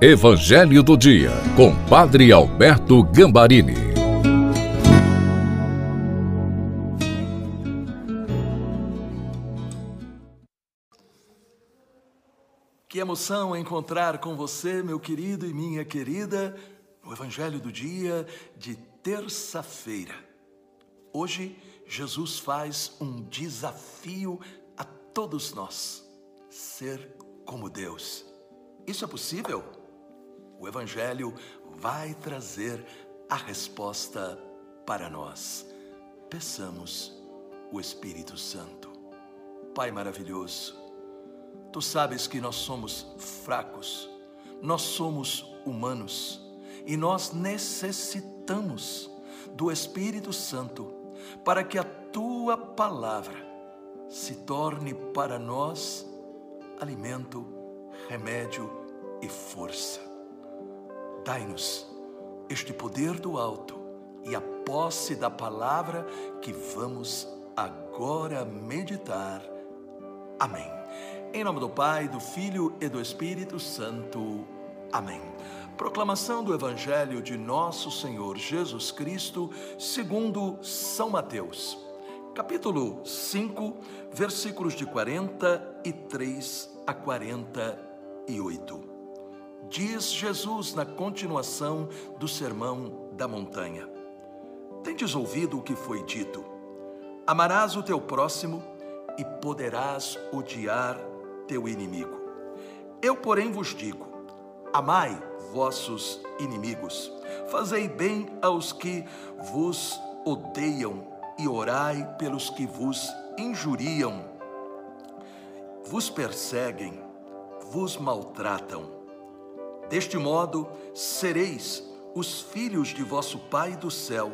Evangelho do Dia, com Padre Alberto Gambarini. Que emoção encontrar com você, meu querido e minha querida, no Evangelho do Dia de terça-feira. Hoje, Jesus faz um desafio a todos nós: ser como Deus. Isso é possível? O Evangelho vai trazer a resposta para nós. Peçamos o Espírito Santo. Pai maravilhoso, tu sabes que nós somos fracos, nós somos humanos e nós necessitamos do Espírito Santo para que a tua palavra se torne para nós alimento, remédio e força. Dai-nos este poder do alto e a posse da palavra que vamos agora meditar. Amém. Em nome do Pai, do Filho e do Espírito Santo. Amém. Proclamação do Evangelho de Nosso Senhor Jesus Cristo, segundo São Mateus. Capítulo 5, versículos de 43 a 48 diz Jesus na continuação do sermão da montanha. Tendes ouvido o que foi dito: Amarás o teu próximo e poderás odiar teu inimigo. Eu, porém, vos digo: Amai vossos inimigos, fazei bem aos que vos odeiam e orai pelos que vos injuriam, vos perseguem, vos maltratam Deste modo, sereis os filhos de vosso Pai do céu,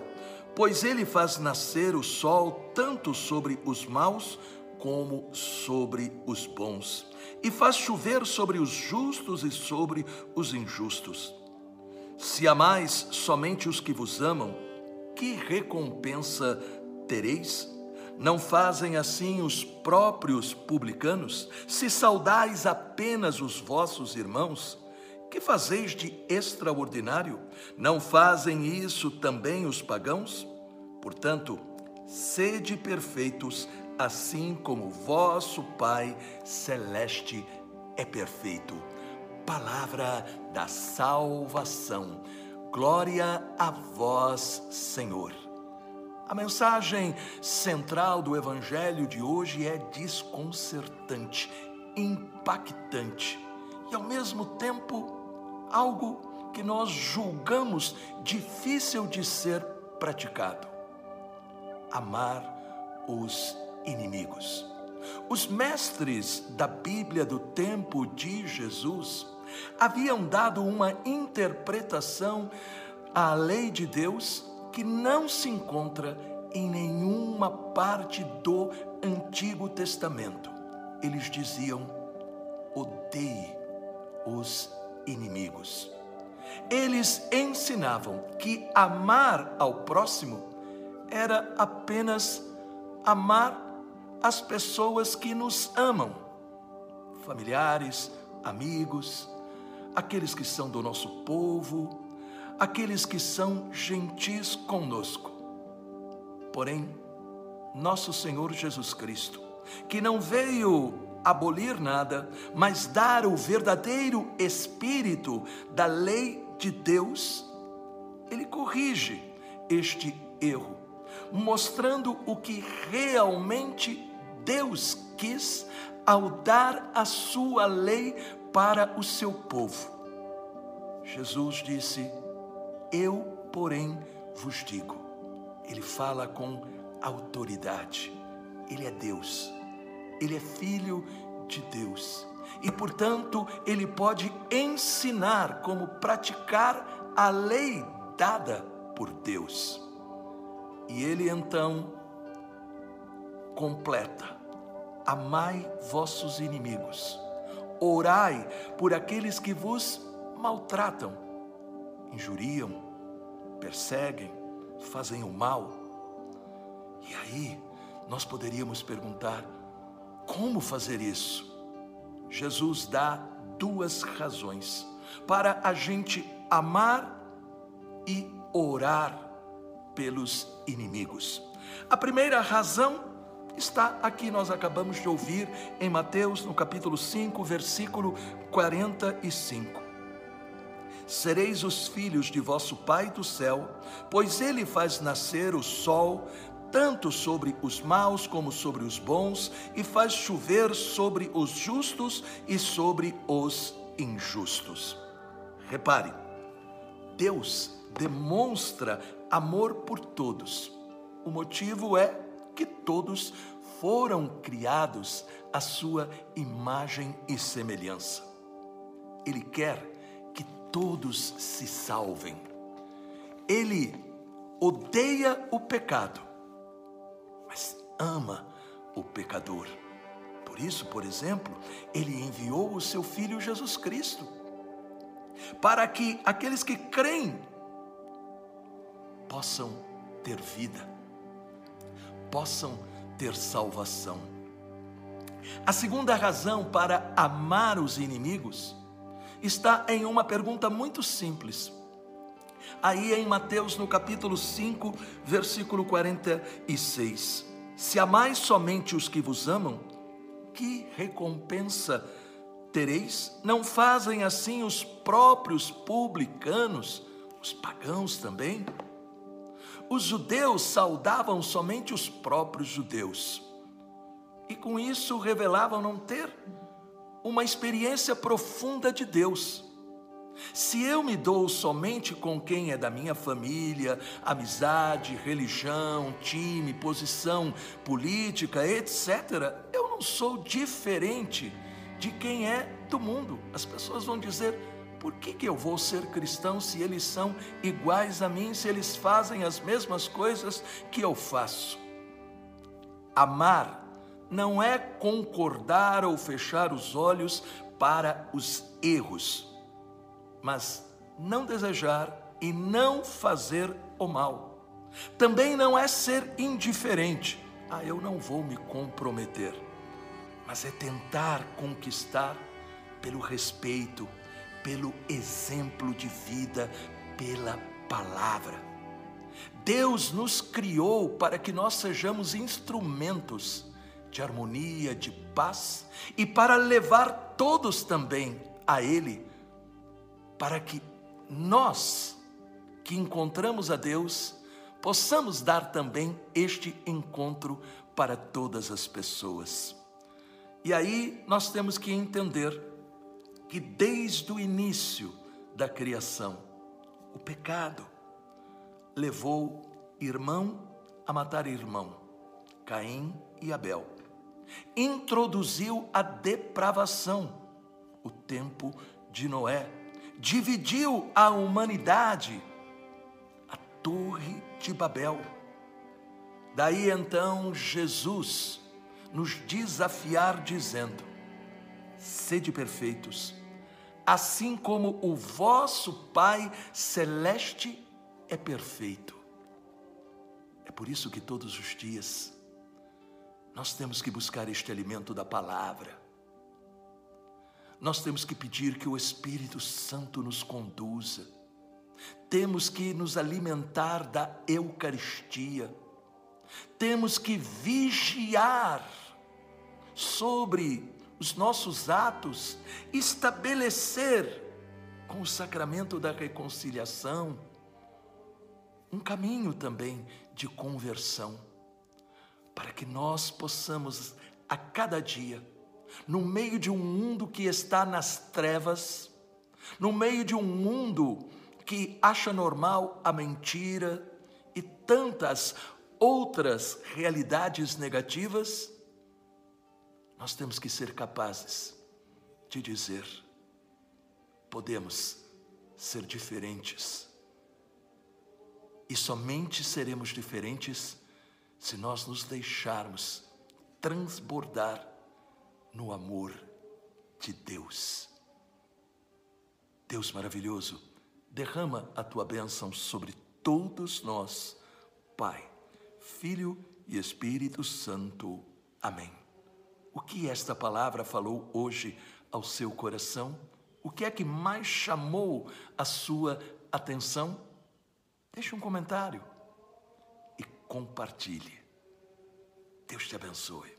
pois ele faz nascer o sol tanto sobre os maus como sobre os bons, e faz chover sobre os justos e sobre os injustos. Se amais somente os que vos amam, que recompensa tereis? Não fazem assim os próprios publicanos? Se saudais apenas os vossos irmãos, que fazeis de extraordinário? Não fazem isso também os pagãos? Portanto, sede perfeitos, assim como vosso Pai celeste é perfeito. Palavra da salvação. Glória a vós, Senhor. A mensagem central do evangelho de hoje é desconcertante, impactante e ao mesmo tempo algo que nós julgamos difícil de ser praticado: amar os inimigos. Os mestres da Bíblia do tempo de Jesus haviam dado uma interpretação à lei de Deus que não se encontra em nenhuma parte do Antigo Testamento. Eles diziam: odeie os inimigos. Eles ensinavam que amar ao próximo era apenas amar as pessoas que nos amam, familiares, amigos, aqueles que são do nosso povo, aqueles que são gentis conosco. Porém, nosso Senhor Jesus Cristo, que não veio abolir nada, mas dar o verdadeiro espírito da lei de Deus, ele corrige este erro, mostrando o que realmente Deus quis ao dar a sua lei para o seu povo. Jesus disse: Eu, porém, vos digo. Ele fala com autoridade. Ele é Deus. Ele é filho de Deus e, portanto, ele pode ensinar como praticar a lei dada por Deus. E ele então completa: Amai vossos inimigos, orai por aqueles que vos maltratam, injuriam, perseguem, fazem o mal. E aí nós poderíamos perguntar: como fazer isso? Jesus dá duas razões. para a gente amar e orar pelos inimigos. A primeira razão está aqui, nós acabamos de ouvir em Mateus, no capítulo 5, versículo 45. Sereis os filhos de vosso Pai do céu, pois ele faz nascer o sol tanto sobre os maus como sobre os bons, e faz chover sobre os justos e sobre os injustos. Repare, Deus demonstra amor por todos. O motivo é que todos foram criados à sua imagem e semelhança. Ele quer que todos se salvem. Ele odeia o pecado, mas ama o pecador. Por isso, por exemplo, ele enviou o seu filho Jesus Cristo, para que aqueles que creem possam ter vida possam ter salvação. A segunda razão para amar os inimigos está em uma pergunta muito simples. Aí em Mateus, no capítulo 5, versículo 46. Se amais somente os que vos amam, que recompensa tereis? Não fazem assim os próprios publicanos, os pagãos também? Os judeus saudavam somente os próprios judeus. E com isso revelavam não ter uma experiência profunda de Deus. Se eu me dou somente com quem é da minha família, amizade, religião, time, posição política, etc., eu não sou diferente de quem é do mundo. As pessoas vão dizer: por que, que eu vou ser cristão se eles são iguais a mim, se eles fazem as mesmas coisas que eu faço? Amar não é concordar ou fechar os olhos para os erros, mas não desejar e não fazer o mal. Também não é ser indiferente. Ah, eu não vou me comprometer, mas é tentar conquistar pelo respeito, pelo exemplo de vida, pela palavra. Deus nos criou para que nós sejamos instrumentos de harmonia, de paz e para levar todos também a Ele, para que nós que encontramos a Deus possamos dar também este encontro para todas as pessoas. E aí nós temos que entender que desde o início da criação, o pecado levou irmão a matar irmão, Caim e Abel. Introduziu a depravação, o tempo de Noé. Dividiu a humanidade, a Torre de Babel. Daí então Jesus nos desafiar dizendo: sede perfeitos, assim como o vosso Pai celeste é perfeito. É por isso que todos os dias nós temos que buscar este alimento da palavra. Nós temos que pedir que o Espírito Santo nos conduza. Temos que nos alimentar da Eucaristia. Temos que vigiar sobre os nossos atos, estabelecer com o sacramento da reconciliação um caminho também de conversão, para que nós possamos a cada dia, no meio de um mundo que está nas trevas, no meio de um mundo que acha normal a mentira e tantas outras realidades negativas, nós temos que ser capazes de dizer: podemos ser diferentes. E somente seremos diferentes se nós nos deixarmos transbordar no amor de Deus. Deus maravilhoso, derrama a tua bênção sobre todos nós, Pai, Filho e Espírito Santo. Amém. O que esta palavra falou hoje ao seu coração? O que é que mais chamou a sua atenção? Deixe um comentário e compartilhe. Deus te abençoe.